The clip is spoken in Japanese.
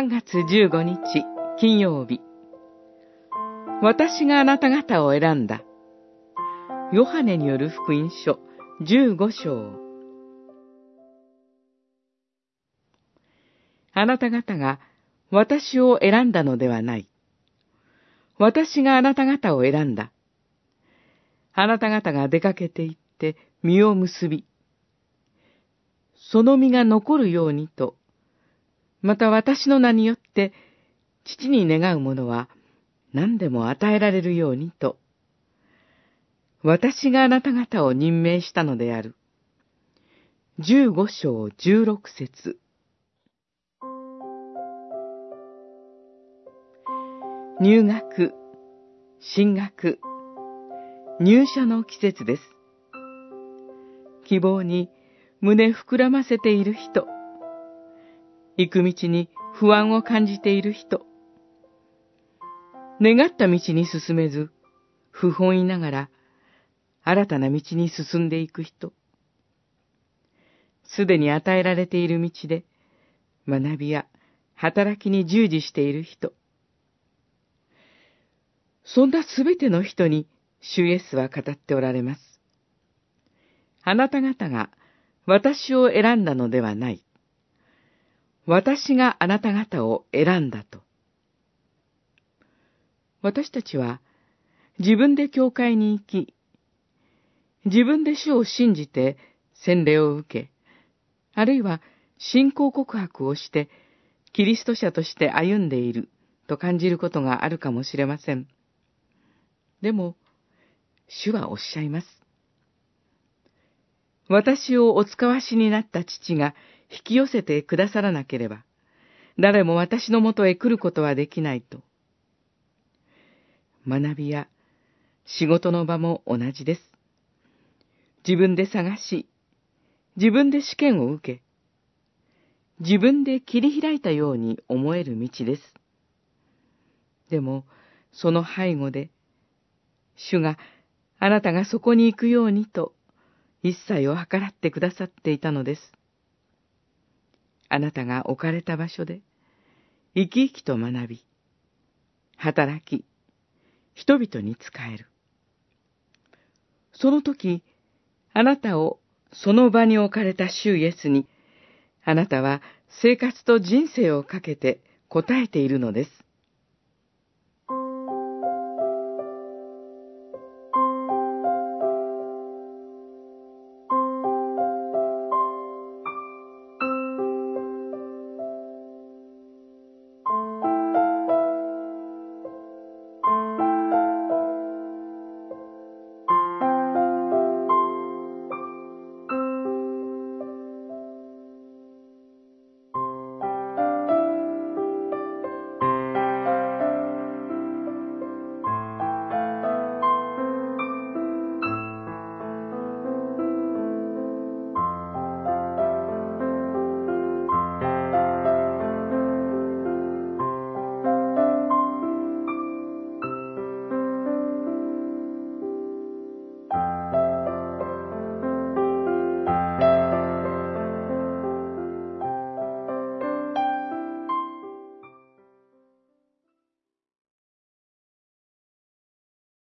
3月15日金曜日私があなた方を選んだヨハネによる福音書15章あなた方が私を選んだのではない。私があなた方を選んだ。あなた方が出かけて行って実を結び、その実が残るようにと、また私の名によって父に願うものは何でも与えられるようにと、私があなた方を任命したのである。十五章十六節入学、進学、入社の季節です。希望に胸膨らませている人、行く道に不安を感じている人、願った道に進めず、不本意ながら、新たな道に進んでいく人、すでに与えられている道で、学びや働きに従事している人、そんなすべての人に主イエスは語っておられます。あなた方が私を選んだのではない。私があなた方を選んだと。私たちは自分で教会に行き、自分で主を信じて洗礼を受け、あるいは信仰告白をして、キリスト者として歩んでいると感じることがあるかもしれません。でも、主はおっしゃいます。私をお使わしになった父が引き寄せてくださらなければ、誰も私のもとへ来ることはできないと。学びや仕事の場も同じです。自分で探し、自分で試験を受け、自分で切り開いたように思える道です。でも、その背後で、主があなたがそこに行くようにと一切を計らってくださっていたのです。あなたが置かれた場所で生き生きと学び、働き、人々に仕える。その時、あなたをその場に置かれた主イエスに、あなたは生活と人生をかけて答えているのです。